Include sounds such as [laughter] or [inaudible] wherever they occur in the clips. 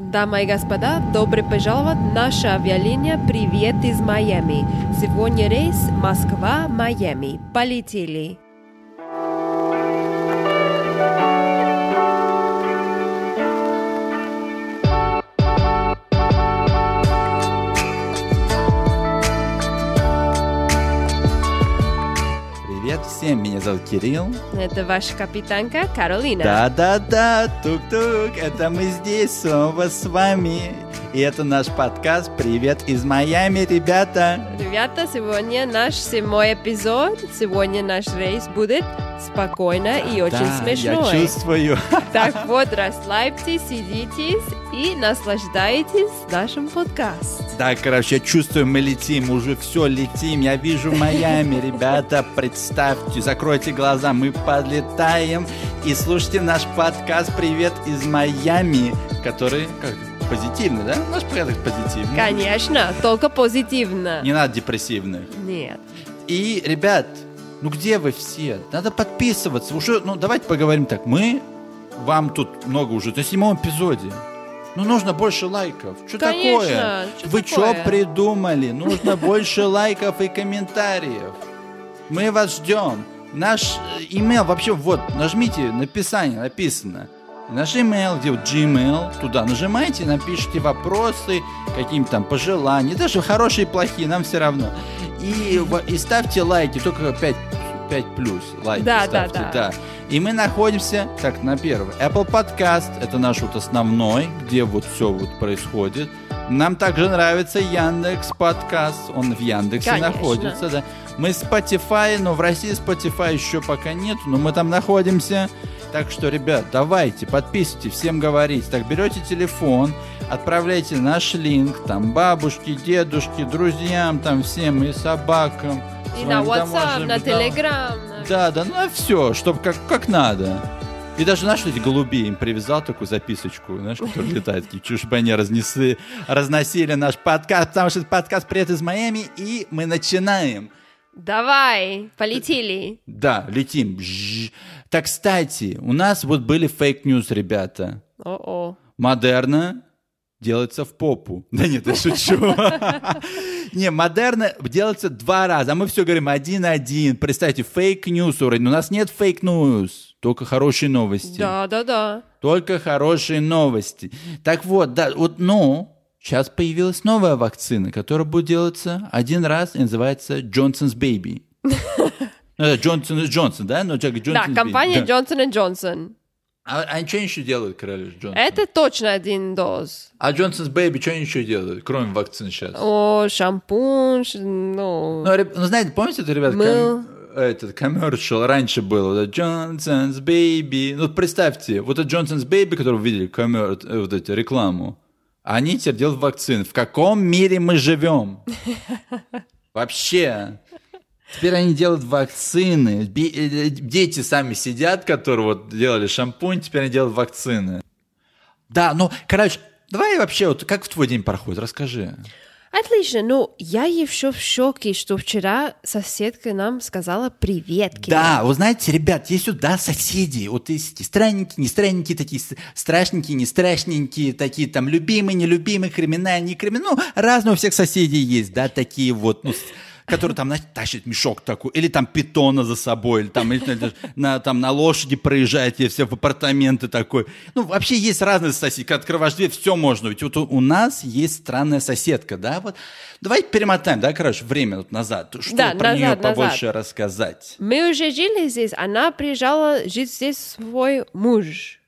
Дамы и господа, добро пожаловать наша авиалиния «Привет из Майами». Сегодня рейс Москва-Майами. Полетели. Меня зовут Кирилл. Это ваша капитанка Каролина. Да-да-да, тук-тук, это мы здесь снова с вами. И это наш подкаст «Привет из Майами», ребята. Ребята, сегодня наш седьмой эпизод. Сегодня наш рейс будет спокойно и очень да, смешной. я чувствую. Так вот, расслабьтесь, сидитесь и наслаждайтесь нашим подкастом. Да, короче, я чувствую, мы летим, уже все летим. Я вижу Майами, ребята, представьте, закройте глаза, мы подлетаем. И слушайте наш подкаст «Привет из Майами», который как, позитивный, да? Наш порядок позитивный. Конечно, только позитивно. Не надо депрессивных. Нет. И, ребят, ну где вы все? Надо подписываться. Уже, ну давайте поговорим так. Мы вам тут много уже, на седьмом эпизоде. Ну, нужно больше лайков. Что такое? чё Вы что придумали? Нужно больше лайков и комментариев. Мы вас ждем. Наш э, имейл вообще вот, нажмите написание, написано. Наш имейл, где вот Gmail, туда нажимайте, напишите вопросы, какие-нибудь там пожелания, даже хорошие и плохие, нам все равно. И, в- и ставьте лайки, только 5, 5 плюс лайки Да, да, ставьте, да. И мы находимся, так, на первый. Apple Podcast, это наш вот основной, где вот все вот происходит. Нам также нравится Яндекс Подкаст, он в Яндексе Конечно. находится, да. Мы Spotify, но в России Spotify еще пока нет, но мы там находимся. Так что, ребят, давайте, подписывайте, всем говорите. Так, берете телефон, отправляйте наш линк, там, бабушке, дедушке, друзьям, там, всем, и собакам. И на WhatsApp, на. Telegram. на- Да, да, ну все, чтобы как, как надо. И даже, знаешь, эти голуби им привязал такую записочку, знаешь, которые [laughs] летают, такие, чушь бы они разнесли, разносили наш подкаст, потому что это подкаст «Привет из Майами», и мы начинаем. Давай, полетели. Да, летим. Так, кстати, у нас вот были fake news, ребята. О-о. Модерна делается в попу. [laughs] Да нет, я шучу. [laughs] Не, модерна делается два раза, а мы все говорим один-один. Представьте, fake news уровень. У нас нет fake news, только хорошие новости. Да, да, да. Только хорошие новости. Так вот, да, вот, ну, сейчас появилась новая вакцина, которая будет делаться один раз и называется Johnson's Baby. [laughs] Ну, Джонсон и Джонсон, да? Ну, так, Да, компания да. Johnson Johnson. А, а они что еще делают, король Джонсон? Это точно один доз. А Джонсон's Baby что они еще делают, кроме вакцины сейчас? О, шампунь, ну... Ну, ну, знаете, помните, это, ребят, Мыл. ком- этот коммершал раньше был, это Johnson's Baby. Ну, представьте, вот это Johnson's Baby, который вы видели, коммер- э, вот эти рекламу, они теперь делают вакцины. В каком мире мы живем? [laughs] Вообще. Теперь они делают вакцины. Э, э, Дети сами сидят, которые вот делали шампунь, теперь они делают вакцины. Да, ну, короче, давай вообще, вот как в твой день проходит, расскажи. Отлично, ну, я еще в шоке, что вчера соседка нам сказала привет. Кирилл». Да, вы знаете, ребят, есть сюда соседи. Вот есть эти странненькие, не странненькие, такие страшненькие, не страшненькие, такие там любимые, нелюбимые, криминальные, не криминальные. Ну, разные у всех соседей есть, да, такие вот, ну, которые там, знаете, тащат мешок такой, или там питона за собой, или там, или, на- там на лошади проезжает, и все в апартаменты такой. Ну, вообще есть разные соседи, когда открываешь дверь, все можно. Ведь вот у, нас есть странная соседка, да, вот. Давайте перемотаем, да, короче, время вот назад. Что Да, про нее назад, назад. побольше рассказать? Мы уже жили здесь, она приезжала жить здесь свой муж.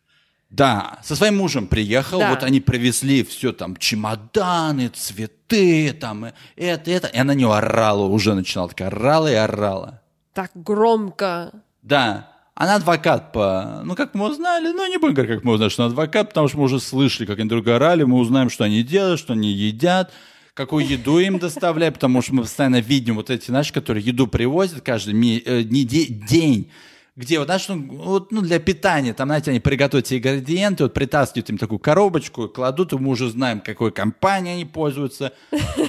Да, со своим мужем приехал, Да. вот они привезли все там, чемоданы, цветы, там, и это, это. И она на нее орала, уже начинала, такая орала и орала. Так громко. Да, она адвокат по... Ну, как мы узнали, ну, не будем говорить, как мы узнали, что она адвокат, потому что мы уже слышали, как они друг друга орали, мы узнаем, что они делают, что они едят, какую еду им доставляют, потому что мы постоянно видим вот эти наши, которые еду привозят каждый э, день, где вот, знаешь, ну, вот, ну, для питания, там, знаете, они приготовят себе ингредиенты, вот притаскивают им такую коробочку, кладут, и мы уже знаем, какой компанией они пользуются.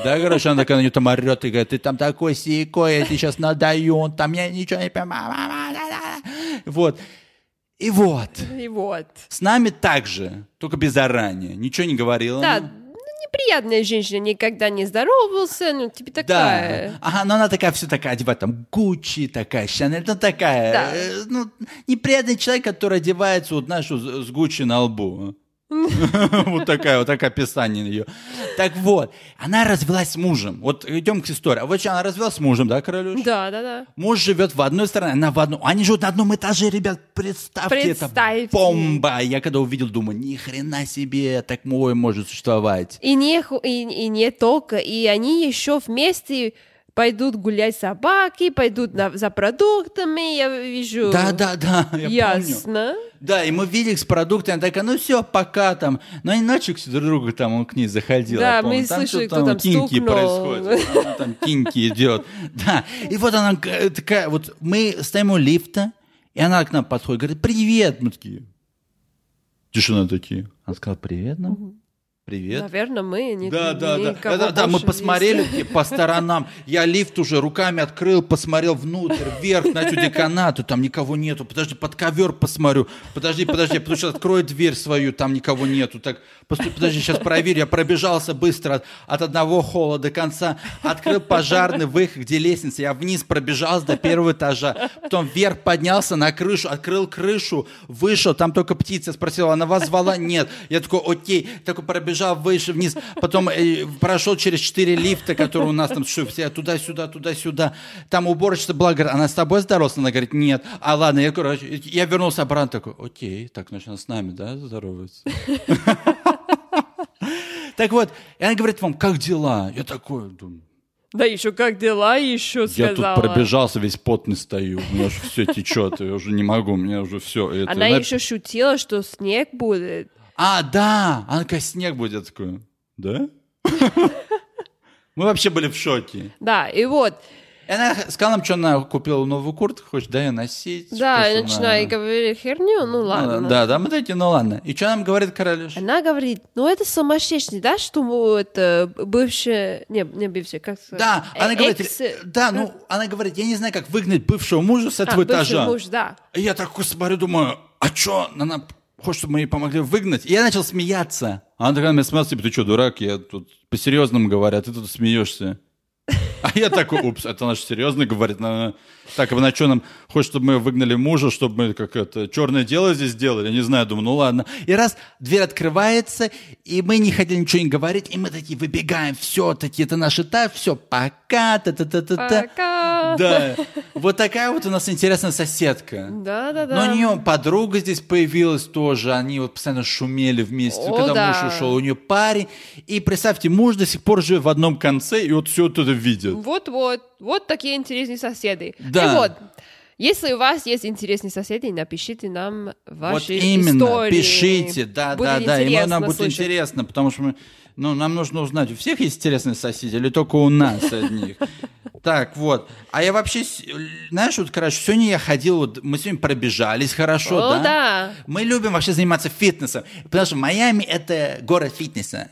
Да, короче, она такая на нее там орет и говорит, ты там такой сикой, я тебе сейчас надаю, он там я ничего не понимаю. Вот. И вот, И вот. с нами так же, только без заранее. Ничего не говорила. Да, неприятная женщина, никогда не здоровался, ну, типа такая. Да. Ага, но она такая все такая одевает, там, Гуччи такая, Шанель, ну такая, Да. э, ну, неприятный человек, который одевается, вот, знаешь, с Гуччи на лбу. [laughs] Вот такая, вот такое описание ее. Так вот, она развелась с мужем. Вот идем к истории. А вот она развелась с мужем, да, Королюш? Да, да, да. Муж живет в одной стороне, она в одной. Они живут на одном этаже, ребят, представьте, это бомба. Я когда увидел, думаю, ни хрена себе, такое может существовать. И не, и, и не только, и они еще вместе пойдут гулять собаки, пойдут на- за продуктами, я вижу. Да, да, да, я помню. Ясно. Да, и мы видели с продуктами, она такая, ну все, пока там. Но они ночью к друг другу там он к ней заходил. Да, помню. мы там слышали, кто там кинки стукнул. происходит. Она Там кинки идет. Да, и вот она к- такая, вот мы стоим у лифта, и она к нам подходит, говорит, привет. Мы такие, тишина такие. Она сказала, привет нам. Привет. Наверное, мы не Да, да, да. Да, да, мы посмотрели такие по сторонам. Я лифт уже руками открыл, посмотрел внутрь, вверх, на эту деканату, там никого нету. Подожди, под ковер посмотрю. Подожди, подожди, потому что открою дверь свою, там никого нету. Так, подожди, сейчас проверю. Я пробежался быстро от, от одного холла до конца. Открыл пожарный выход, где лестница. Я вниз пробежался до первого этажа. Потом вверх поднялся на крышу, открыл крышу, вышел, там только птица спросила, она вас звала? Нет. Я такой, окей. Такой пробежал выше, вниз. Потом э, прошел через четыре лифта, которые у нас там, что, все туда-сюда, туда-сюда. Там уборщица была, говорит, она с тобой здоровалась? Она говорит, нет. А ладно, я, короче, я вернулся обратно, такой, окей, так, значит, она с нами, да, здоровается? Так вот, и она говорит вам, как дела? Я такой, думаю, Да еще как дела, еще я тут сказала. пробежался, весь потный стою, у меня уже все течет, я уже не могу, у меня уже все. Она еще шутила, что снег будет. А, да, она такая, снег будет, такой, да? [laughs] Мы вообще были в шоке. Да, и вот, она сказала нам, что она купила новую куртку, хочешь, да, ее носить. да, я она- начинаю говорить херню, ну Ну, ладно. Да, да, мы такие, ну ладно. И что нам говорит королюш? Она говорит, ну это сумасшедший, да, что это бывшая, не, не бывшая, как сказать? Да, Э, она говорит, экс- да, ну, она говорит, я не знаю, как выгнать бывшего мужа с этого бывший этажа. муж, да. И я такой смотрю, думаю, а что, она хочет, чтобы мы ей помогли выгнать? И я начал смеяться. А она такая на меня смотрит, типа, ты что, дурак? Я тут по-серьезному говорю, а ты тут смеешься. А я такой, упс, это она же серьезно говорит. Она, так, а на что нам хочет, чтобы мы выгнали мужа, чтобы мы как это, черное дело здесь сделали? Не знаю, думаю, ну ладно. И раз дверь открывается, и мы не хотели ничего не говорить, и мы такие выбегаем, все, такие, это наш этап, все, пока, та-та-та-та-та. Пока. Да, вот такая вот у нас интересная соседка. Да, да, да. Но у нее подруга здесь появилась тоже, они вот постоянно шумели вместе, О, когда да. муж ушел, у нее парень. И представьте, муж до сих пор живет в одном конце, и вот все вот это видит. Вот-вот, вот такие интересные соседи. Да. И вот, если у вас есть интересные соседи, напишите нам ваши вот именно, истории. пишите, да, Будет да, да, и нам будет слышать. интересно, потому что мы, ну, нам нужно узнать, у всех есть интересные соседи или только у нас одних? Так, вот. А я вообще, знаешь, вот, короче, сегодня я ходил, вот, мы сегодня пробежались хорошо, О, да? да. Мы любим вообще заниматься фитнесом, потому что Майами – это город фитнеса.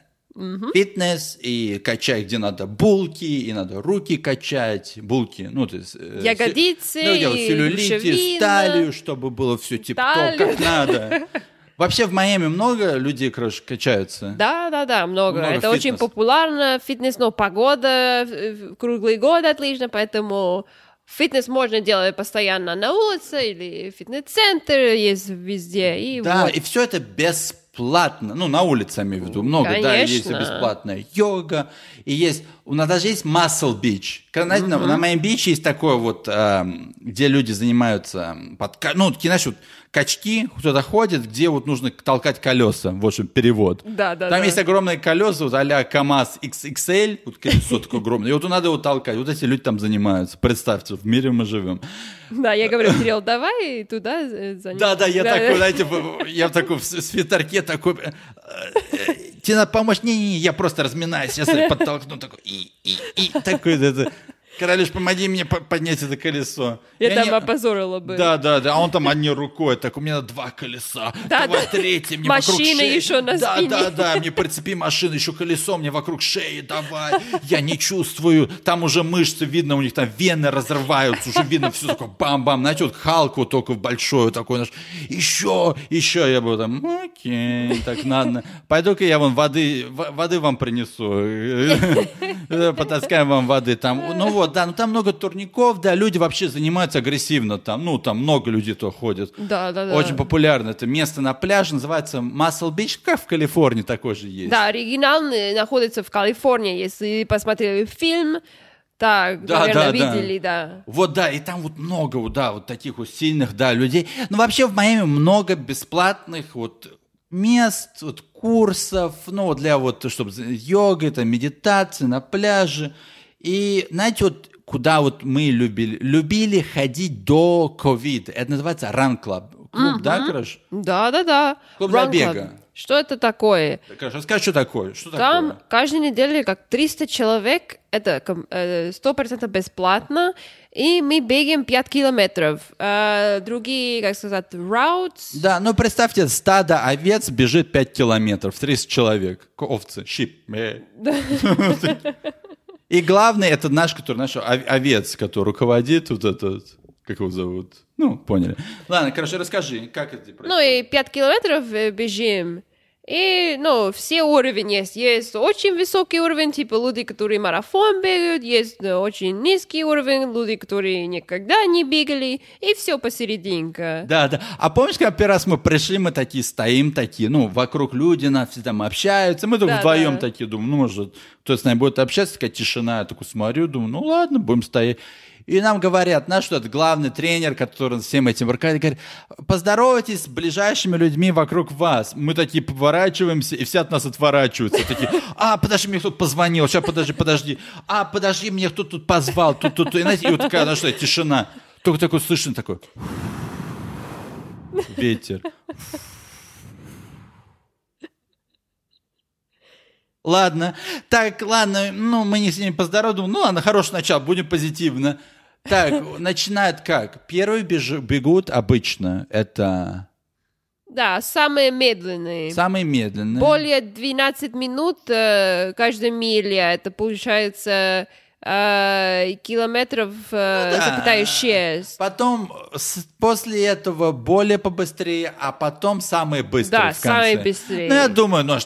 Фитнес и качать, где надо булки, и надо руки качать, булки, ну, то есть... э, Ягодицы, ну, делать целлюлитис, талию, чтобы было все тип-топ, как надо. [laughs] Вообще в Майами много людей, короче, качаются. Да, да, да, много. Много Это очень фитнес. популярно. Фитнес, но погода э, круглый год отлично, поэтому фитнес можно делать постоянно на улице или фитнес-центр есть везде. И Да, вот. и все это бесплатно. Ну, на улице, я имею в виду. Много, да, Конечно. есть и бесплатная йога. И есть, у нас даже есть Muscle Beach. Когда, знаете, на, на моем биче есть такое вот, эм, где люди занимаются, подка- ну, такие, знаешь, вот качки, кто-то ходит, где вот нужно толкать колеса. В общем, перевод. Да, да, Там да. есть огромные колеса, вот а-ля КАМАЗ XXL, вот колесо такое огромное. И вот надо его толкать. Вот эти люди там занимаются. Представьте, в мире мы живем. Да, я говорю, Кирилл, давай туда э, за ним. Да, да, я такой, знаете, я в такой в свитерке такой. э, э, Тебе надо помочь? Не-не-не, я просто разминаюсь, я подтолкну такой. И, и, и такой, это, Королюш, помоги мне по- поднять это колесо. Я И там они- опозорила бы. Да, да, да. А он там одной рукой, так у меня два колеса. Да, Давай да. третье, мне вокруг Машина шеи. еще на да, спине. Да, да, мне прицепи машину, еще колесо мне вокруг шеи, давай. Я не чувствую. Там уже мышцы видно, у них там вены разрываются, уже видно все такое бам-бам. Знаете, вот Халк вот только большой такой наш. Еще, еще. Я был там, окей, так надо. Пойду-ка я вон воды, воды вам принесу. [laughs] Потаскаем вам воды там. Ну вот, да, ну там много турников, да, люди вообще занимаются агрессивно там. Ну, там много людей то ходят. Да, да, да. Очень популярно. Это место на пляже называется Muscle Beach, как в Калифорнии такой же есть. Да, оригинальный находится в Калифорнии. Если посмотрели фильм, так, Да, наверное, да, да. видели, да. Вот, да, и там вот много, да, вот таких вот сильных, да, людей. Ну, вообще в Майами много бесплатных вот мест, вот курсов, ну, для вот, чтобы йога, там, медитации на пляже. И, знаете, вот куда вот мы любили, любили ходить до ковида. Это называется Run Club. Клуб, да, Краш? Да, да, да. Клуб для Run Club. бега. Что это такое? Краш, расскажи, что такое? Что Там такое? каждую неделю как 300 человек, это ком- э, 100% бесплатно, и мы бегаем 5 километров. А другие, как сказать, routes, Да, ну представьте, стадо овец бежит 5 километров, 30 человек, овцы, щип. [laughs] И главный это наш, который наш ов- овец, который руководит вот этот, как его зовут? Ну, поняли. Ладно, короче, расскажи, как это происходит? ну и 5 километров э, бежим. И, ну, все уровни есть. Есть очень высокий уровень, типа люди, которые марафон бегают, есть э, очень низкий уровень, люди, которые никогда не бегали, и все посерединке. Да, да. А помнишь, когда первый раз мы пришли, мы такие стоим, такие, ну, вокруг люди, нас все там общаются, мы только Да, вдвоем да. такие, думаю, ну, может, кто с нами будет общаться, такая тишина, я такой смотрю, думаю, ну, ладно, будем стоять. И нам говорят, наш что это главный тренер, который всем этим руководит, говорит, поздоровайтесь с ближайшими людьми вокруг вас. Мы такие поворачиваемся, и все от нас отворачиваются. Такие, а, подожди, мне кто-то позвонил, сейчас, подожди, подожди. А, подожди, мне кто-то тут позвал, тут, тут, тут. И, знаете, и вот такая, ну что, тишина. Только такой слышно такой, ветер. Ладно, так, ладно, ну, мы не с ними поздоровались, ну, ладно, хорошее начало, будем позитивно. Так, [laughs] начинают как? Первые беж- бегут обычно, это Да, самые медленные. самые медленные. Более 12 минут э, каждая миля. Это получается э, километров э, Ну да. запятая 6. Потом, с- после этого более побыстрее, а потом самые быстрые Да, в конце. самые быстрые. Ну, я думаю, ну,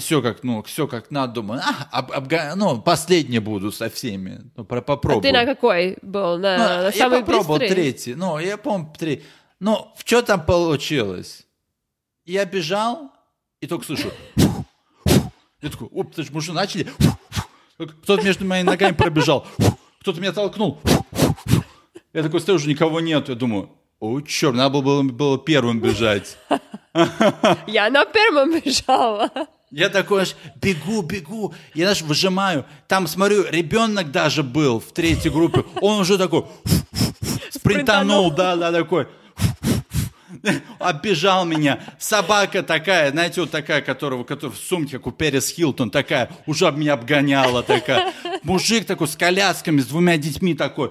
все как, ну, все как надо, думаю, а, об- обга- ну, последние буду со всеми, ну, про- А попробую. ты на какой был? На, Ну, на я самый попробовал быстрый? третий. Ну, я помню третий. Ну, что там получилось? Я бежал и только слышу. [laughs] Я такой, оп, ты ж, мы уже начали. Кто-то между моими ногами пробежал. Кто-то меня толкнул. Я такой стою, уже никого нет. Я думаю, о, черт, надо было, было первым бежать. Я на первом бежала. Я такой аж бегу, бегу, я даже выжимаю. Там, смотрю, ребенок даже был в третьей группе. Он уже такой спринтанул, да, да, такой. [laughs] Оббежал меня. Собака такая, знаете, вот такая, которого, которая в сумке, как у Перес Хилтон, такая, уже об меня обгоняла такая. Мужик такой с колясками, с двумя детьми такой.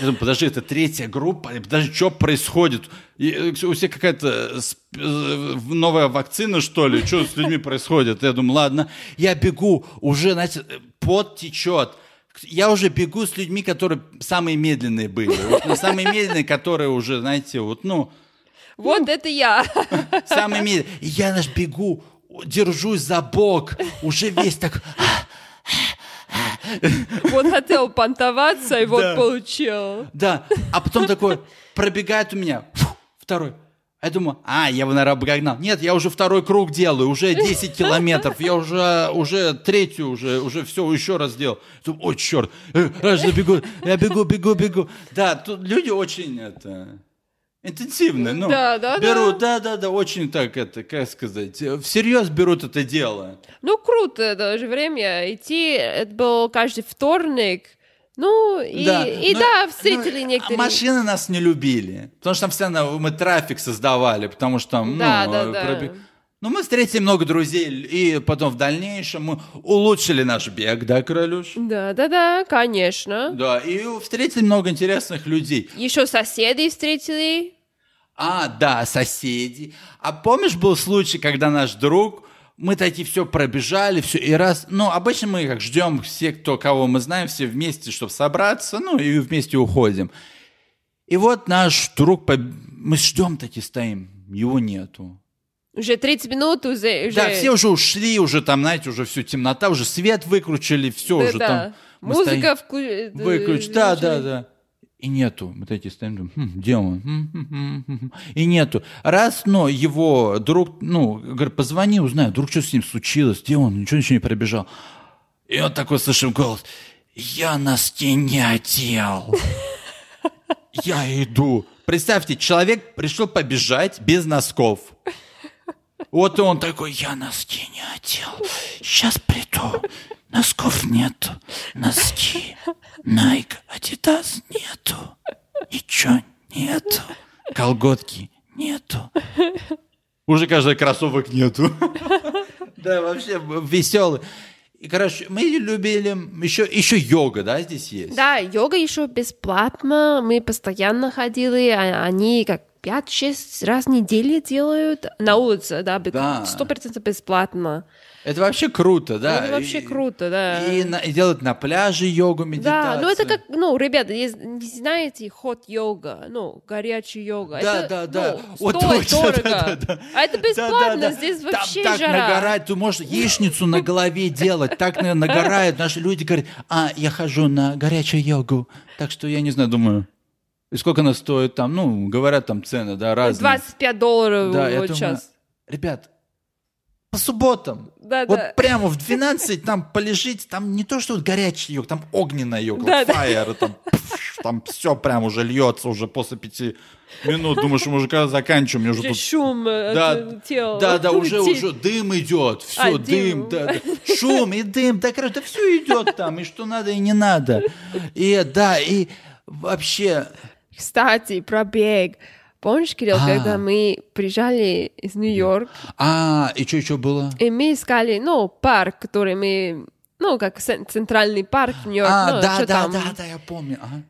Я думаю, подожди, это третья группа, подожди, что происходит? И, э, у всех какая-то сп- э, новая вакцина, что ли? Что с людьми происходит? Я думаю, ладно, я бегу, уже, знаете, э, пот течет. Я уже бегу с людьми, которые самые медленные были. Вот, ну, самые медленные, которые уже, знаете, вот, ну, Вот это я. самые медленные. И я наш бегу, держусь за бок, уже весь так... Вот хотел понтоваться, и вот Да. получил. Да, а потом такой пробегает у меня фу, второй. Я думаю, а, я его, наверное, обгнал. Нет, я уже второй круг делаю, уже 10 километров, я уже, уже третью, уже, уже все еще раз делал. Думаю, ой, черт, э, раз я бегу, я бегу, бегу, бегу. Да, тут люди очень это, интенсивные, ну, Да, да, берут, да, да, да, очень так, это, как сказать, э, всерьез берут это дело. Ну, круто даже время идти. Это был каждый вторник. Ну, и да, и ну, да встретили ну, некоторые... Машины нас не любили. Потому что там постоянно мы трафик создавали, потому что там, Да, ну, да, да. пробег- Ну, мы встретили много друзей, и потом в дальнейшем мы улучшили наш бег, да, Королюш? Да, да, да, конечно. Да, и встретили много интересных людей. Еще соседей встретили. А, да, соседи. А помнишь, был случай, когда наш друг, мы такие все пробежали, все, и раз, ну, обычно мы как ждем все, кто, кого мы знаем, все вместе, чтобы собраться, ну, и вместе уходим. И вот наш друг, поб- мы ждем такие стоим, его нету. Уже 30 минут уже... уже... Да, все уже ушли, уже там, знаете, уже все темнота, уже свет выключили, все Да, уже да. там. Музыка стоим, вклю... Выключ, да, да, включили. да. И нету. Мы такие стоим, «Хм, где он? Хм, хм, хм, хм, хм». И нету. Раз, но его друг, ну, говорит, позвони, узнай, вдруг что с ним случилось, где он, ничего, ничего не пробежал. И он такой слышим голос, я на стене одел. Я иду. Представьте, человек пришел побежать без носков. Вот и он такой, я носки не одел. Сейчас приду. Носков нету. Носки. Nike, Adidas нету. Ничего нету. Колготки нету. Уже каждый кроссовок нету. [laughs] Да, вообще веселый. И, короче, мы любили... Еще, еще йога, да, здесь есть? Да, йога еще бесплатно. Мы постоянно ходили. а- Они как 5-6 раз в неделю делают на улице, да, Да. сто процентов бесплатно. Это вообще круто, да. Это вообще И- круто, да. И, на- и делают на пляже йогу, медитацию. Да, ну это как, ну, ребята, не знаете, хот йога, ну, горячая йога. Да, это, да, да. ну, Вот стоит точно, дорого. да, да, да. А это бесплатно, Да, да, да. здесь Там вообще так жара. нагорает, ты можешь яичницу на голове делать, так нагорает. Наши люди говорят, а, я хожу на горячую йогу. Так что я не знаю, думаю, и сколько она стоит там, ну, говорят там цены, да, разные. 25 долларов Да, вот думаю, сейчас. ребят, по субботам, Да, вот да. прямо в 12 там полежите, там не то, что вот горячий йог, там огненная йога, Да, да. fire, там, пф, там все прям уже льется уже после пяти минут. Думаешь, когда заканчиваем, мне уже Уже тут шум э, да, от тела. да, да, уже, уже дым идет, все, А, дым, дым. да, да, шум и дым, да, короче, да все идет там, и что надо, и не надо. И да, и вообще, Кстати, про бег. Помнишь, Кирилл, А. когда мы приезжали из Нью-Йорка, а, и что еще было? и мы искали, ну, парк, который мы, ну, как цен- центральный парк в Нью-Йорке, А, ну, да, да, там, да, да, я помню. ага.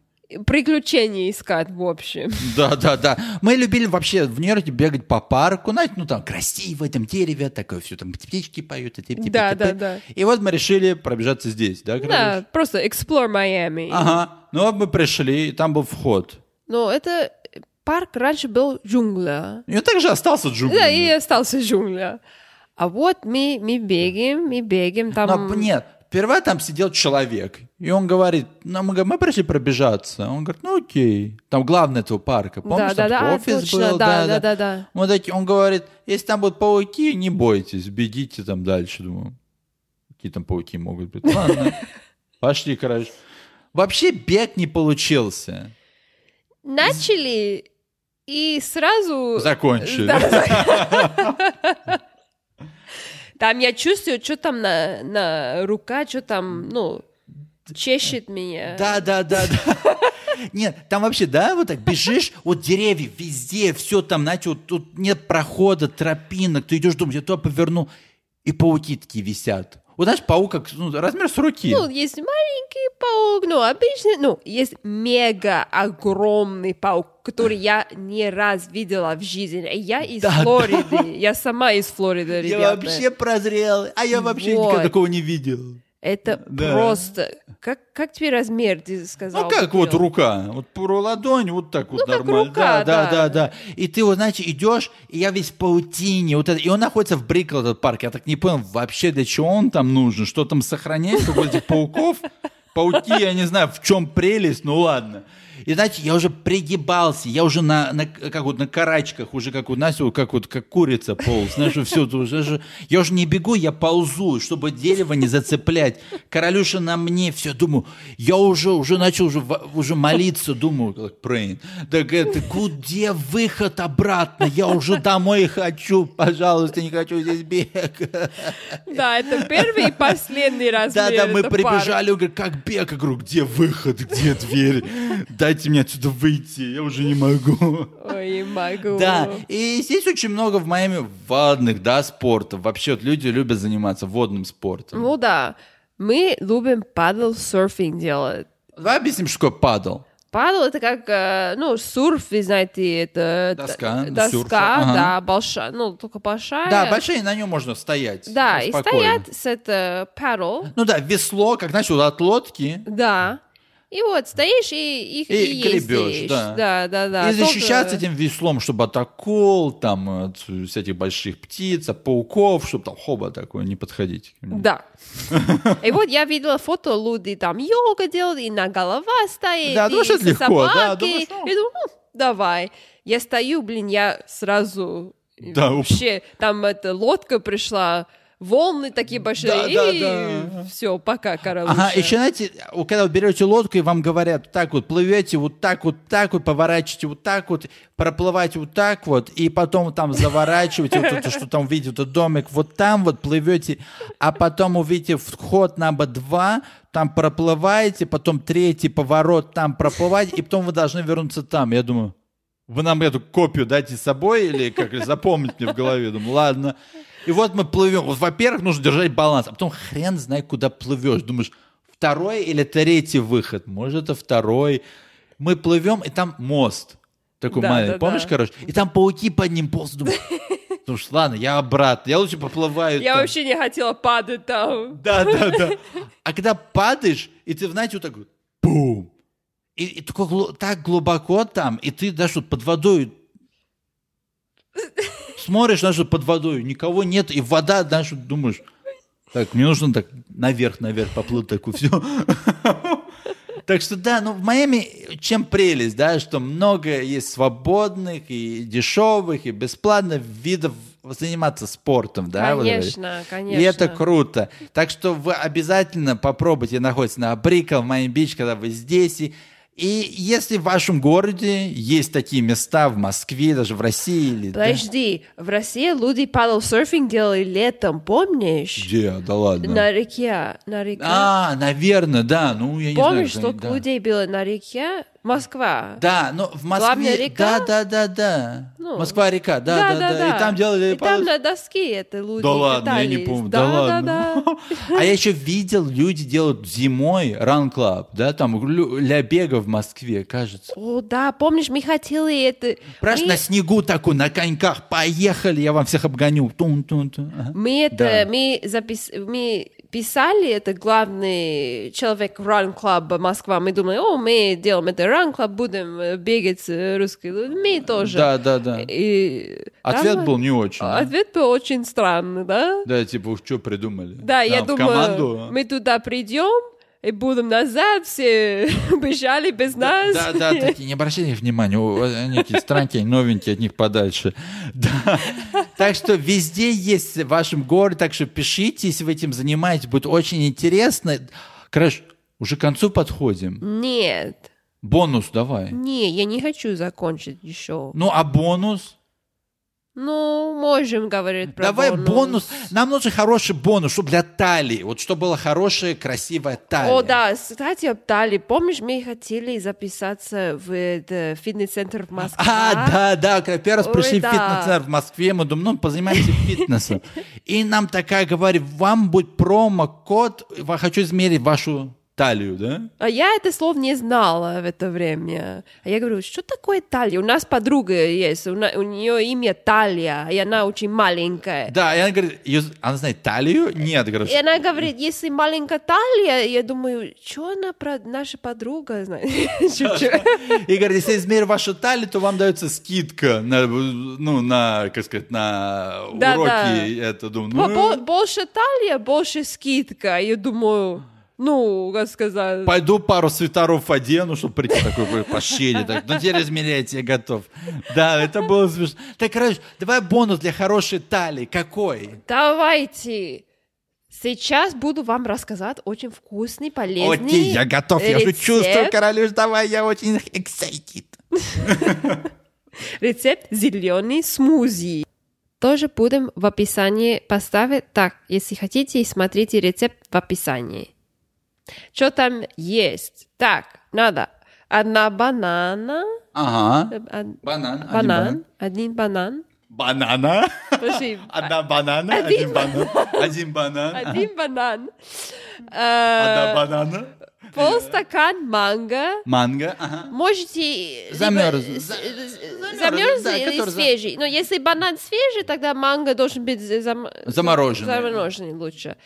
приключения искать, в общем. Да, да, да. Мы любили вообще в Нью-Йорке бегать по парку, знаете, ну там красиво, там деревья, такое все, там птички поют. и тип-тип-тип-тип. Да, да, да. И вот мы решили пробежаться здесь, да, Да, просто explore Miami. Ага. Ну вот мы пришли, и там был вход. Но это парк раньше был джунгля. И он также остался джунглями. Да, и остался джунгля. А вот мы, мы бегаем, мы бегаем, там... Но нет, сперва там сидел человек, и он говорит, ну, мы, мы пришли пробежаться. Он говорит, ну окей. Там главный этого парка, помнишь, да, да, там да, офис точно, был? да, да, да, да. Он, такие, он говорит, если там будут пауки, не бойтесь, бегите там дальше. Думаю, какие там пауки могут быть. Ладно, [laughs] пошли, короче. Вообще бег не получился. Начали и сразу... Закончили. Да. [laughs] Там я чувствую, что там на, на рука, что там, ну, чешет меня. Да, да, да, да. [laughs] Нет, там вообще, да, вот так бежишь, вот деревья везде, все там, знаете, вот тут нет прохода, тропинок, ты идешь, думаешь, я туда поверну, и пауки такие висят. Вот знаешь, паук как ну, размер с руки. Ну, есть маленький паук, ну, обычный, ну, есть мега огромный паук, который я не раз видела в жизни. Я из Да, Флориды, я сама из Флориды, я ребята. вообще прозрел, а я вообще Вот. никогда такого не видел. Это Да. просто... Как, как тебе размер, ты сказал? Ну как вот рука, вот про ладонь, вот так вот Ну, как нормально. рука, да, да, да. да, да. И ты вот, знаете, идешь, и я весь в паутине, вот это, и он находится в Брикл, этот парк. Я так не понял, вообще для чего он там нужен, что там сохраняет, как вот этих пауков. Пауки, я не знаю, в чем прелесть, ну ладно. И знаете, я уже пригибался, я уже на, на как вот на карачках, уже как у Настя, как вот как курица полз, знаешь, все, уже, же- я уже не бегу, я ползу, чтобы дерево не зацеплять. Королюша на мне, все, думаю, я уже, уже начал уже, уже молиться, думаю, как praying. Так это, где выход обратно? Я уже домой хочу, пожалуйста, не хочу здесь бегать. Да, это первый и последний раз. Да, да, мы парк. прибежали, говорит, как бег? Я говорю, где выход, где дверь? Да дайте мне отсюда выйти, я уже не могу. Ой, не могу. Да, и здесь очень много в Майами водных, да, спортов. Вообще вот люди любят заниматься водным спортом. Ну да, мы любим падал серфинг делать. Давай объясним, что такое падал. Падал это как, э, ну, сурф, вы знаете, это... Доска, доска, ага. да, большая, ну, только большая. Да, большие, на нем можно стоять. Да, и стоят с это paddle, Ну да, весло, как, знаешь, вот от лодки. да. И вот стоишь и, и, И и гребёшь, ездишь. да. да, да, да. и Только- защищаться этим веслом, чтобы от акул, там, от всяких больших птиц, от пауков, чтобы там хоба такое не подходить. Да. И вот я видела фото, люди там йога делают, и на голова стоит, Да, и думаешь, это легко, да, думаешь, ну. Думаю, «Ну, давай. Я стою, блин, я сразу... Да, вообще, там эта лодка пришла, волны такие большие, Да, да, и да. все, пока, короче. Ага, еще, знаете, когда вы берете лодку, и вам говорят, так вот, плывете вот так вот, так вот, поворачиваете вот так вот, проплываете вот так вот, и потом там заворачиваете, вот это, что там видите, вот этот домик, вот там вот плывете, а потом увидите вход на два, там проплываете, потом третий поворот, там проплываете, и потом вы должны вернуться там. Я думаю, вы нам эту копию дайте с собой или как запомнить мне в голове? Думаю, ладно. И вот мы плывем. Вот, во-первых, нужно держать баланс, а потом хрен знает, куда плывешь. Думаешь, второй или третий выход? Может, это второй. Мы плывем, и там мост. Такой Да, маленький. да, Помнишь, да. короче? И там пауки под ним ползают. [laughs] Думаю, Думаю, ладно, я обратно. Я лучше поплываю. Я там. вообще не хотела падать там. Да, да, да. [laughs] А когда падаешь, и ты, знаете, вот так вот, бум. И, и такой так глубоко там, и ты даже вот под водой [laughs] смотришь, вот под водой, никого нет, и вода, вот думаешь, так, мне нужно так наверх, наверх поплыть, такой, все. [laughs] Так что да, ну в Майами чем прелесть, да, что много есть свободных и дешевых и бесплатных видов заниматься спортом, да, вот это. Конечно, конечно. И это круто. Так что вы обязательно попробуйте находиться на Брикл, в Майами-Бич, когда вы здесь. И, и если в вашем городе есть такие места в Москве, даже в России или... да? Подожди, в России люди падал серфинг делали летом, помнишь? Где? Да ладно. На реке, на реке. А, наверное, да. Ну, я не Помнишь, знаю. сколько да. людей было на реке? Москва. Да, но в Москве... Главная река? Да, да, да, да. Ну, Москва-река, да, да, да, И там делали... И там на доске это люди Да ладно, я не помню. Да, Да, да, ладно. да. [laughs] А я еще видел, люди делают зимой ран клаб, да, там для бега в Москве, кажется. О, да, помнишь, мы хотели это... Просто мы, на снегу такой, на коньках, поехали, я вам всех обгоню. Тун-тун-тун. Ага. мы это, Да. мы запис... мы писали, это главный человек Run Club Москва. Мы думали, о, мы делаем это Run Club, будем э, бегать с русскими людьми тоже. Да, да, да. И Ответ там- был не очень. да? Ответ был очень странный, да? Да, типа, что придумали? Да, я Нам в думаю, команду. мы туда придем и будем назад, все [laughs] бежали без нас. Да, да, [laughs] такие, не обращайте внимания, у- они такие странненькие, новенькие, от них подальше. Да. Так что везде есть в вашем городе, так что пишите, если вы этим занимаетесь, будет очень интересно. Короче, уже к концу подходим. Нет, Бонус давай. не, я не хочу закончить еще. Ну, а бонус? Ну, можем говорить про Давай бонус. бонус. Нам нужен хороший бонус, чтобы для талии. Вот чтобы была хорошая, красивая талия. О, да, кстати, об талии. Помнишь, мы хотели записаться в фитнес-центр в Москве? А, да, да, когда первый раз Ой, пришли в да. фитнес-центр в Москве, мы думаем, ну, позанимаемся фитнесом. И нам такая говорит, вам будет промокод, я хочу измерить вашу талию, да? А я это слово не знала в это время. А я говорю, что такое талия? У нас подруга есть, у, на- у нее имя Талия, и она очень маленькая. Да, и она говорит, «Её- она знает талию? Нет, говорю, И она говорит, если маленькая талия, я думаю, что она про наша подруга знает? [laughs] И говорит, если измерить вашу талию, то вам дается скидка на, ну, на, как сказать, на уроки. Это, думаю, ну, бо- Больше талия, больше скидка. Я думаю, ну, как сказать... Пойду пару свитеров одену, чтобы прийти такой ой, пошире. Так, ну теперь измеряйте, я готов. Да, это было смешно. Так, короче, давай бонус для хорошей талии. Какой? Давайте. Сейчас буду вам рассказать очень вкусный, полезный Окей, я готов, я уже рецепт. чувствую, королюш, давай, я очень excited. Рецепт зеленый смузи. Тоже будем в описании поставить. Так, если хотите, смотрите рецепт в описании. Что там есть? Так, надо одна банана. Ага. э, од- Банан. банан. Один банан. Банана. Подожди, [laughs] Одна банана, Один банан. Один банан. Один [laughs] банан. Одна Э, банана. Полстакан манго. Манго. Ага. Можете... либо Замерз. э, да, или свежий. Но если банан свежий, тогда манго должен быть зам- Замороженный. замороженный лучше.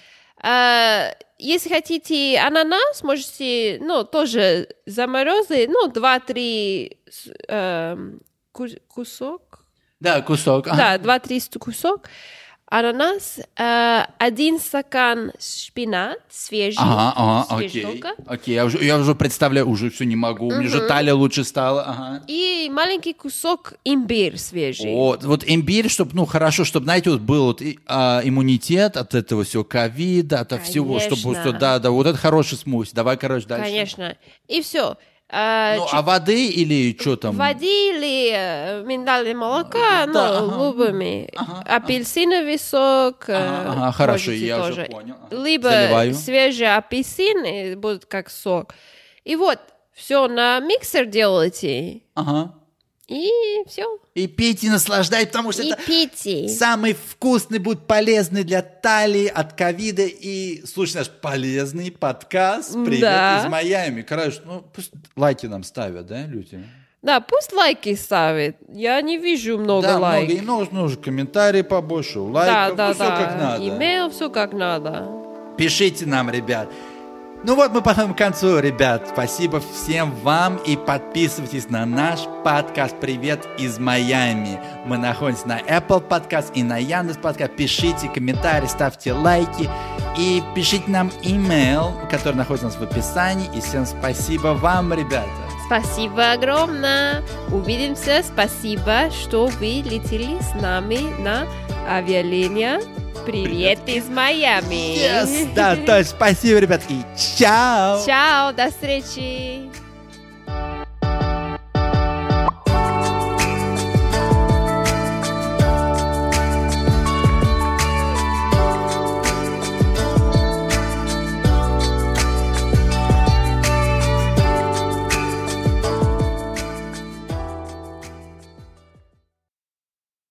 Если хотите ананас, можете, ну, тоже заморозить, ну, два-три с- эм, ку- кусок. Да, кусок. Да, два-три ст- кусок. Ананас, э, один стакан шпинат свежий. Ага, ага, свежий окей. только. Окей, я уже, я уже представляю, уже все не могу. У меня же талия лучше стала. Ага. И маленький кусок имбирь свежий. Вот, вот имбирь, чтобы, ну, хорошо, чтобы, знаете, вот был вот и, а, иммунитет от этого всего ковида, от всего, чтобы, Конечно. что, да, да, вот это хороший смузи. Давай, короче, дальше. Конечно. И все. А, Ну, чуть- а воды или что там? Воды или э, миндальное молоко, Да, ну, ага. любыми. Апельсиновый сок. э, Ага, ага, хорошо, я уже тоже. понял. Ага. Либо Заливаю. свежий апельсин, и будет как сок. И вот, все на миксер делайте. Ага. И все. И пейте, наслаждайтесь, потому что И это пейте. самый вкусный будет полезный для талии от ковида. И слушай наш полезный подкаст. Привет Да. из Майами. Короче, ну пусть лайки нам ставят, да, люди? Да, пусть лайки ставят. Я не вижу много да, лайков. много. И нужно, нужно комментарии побольше, Да, лайков, да, ну, все да. как надо. Имейл, все как надо. Пишите нам, ребят. Ну вот мы подходим к концу, ребят. Спасибо всем вам и подписывайтесь на наш подкаст «Привет из Майами». Мы находимся на Apple Podcast и на Яндекс Podcast. Пишите комментарии, ставьте лайки и пишите нам имейл, который находится у нас в описании. И всем спасибо вам, ребята. Спасибо огромное. Увидимся. Спасибо, что вы летели с нами на авиалиния. Привет из Майами. Yes, да, то есть спасибо, ребят, и чао! Чао, до встречи.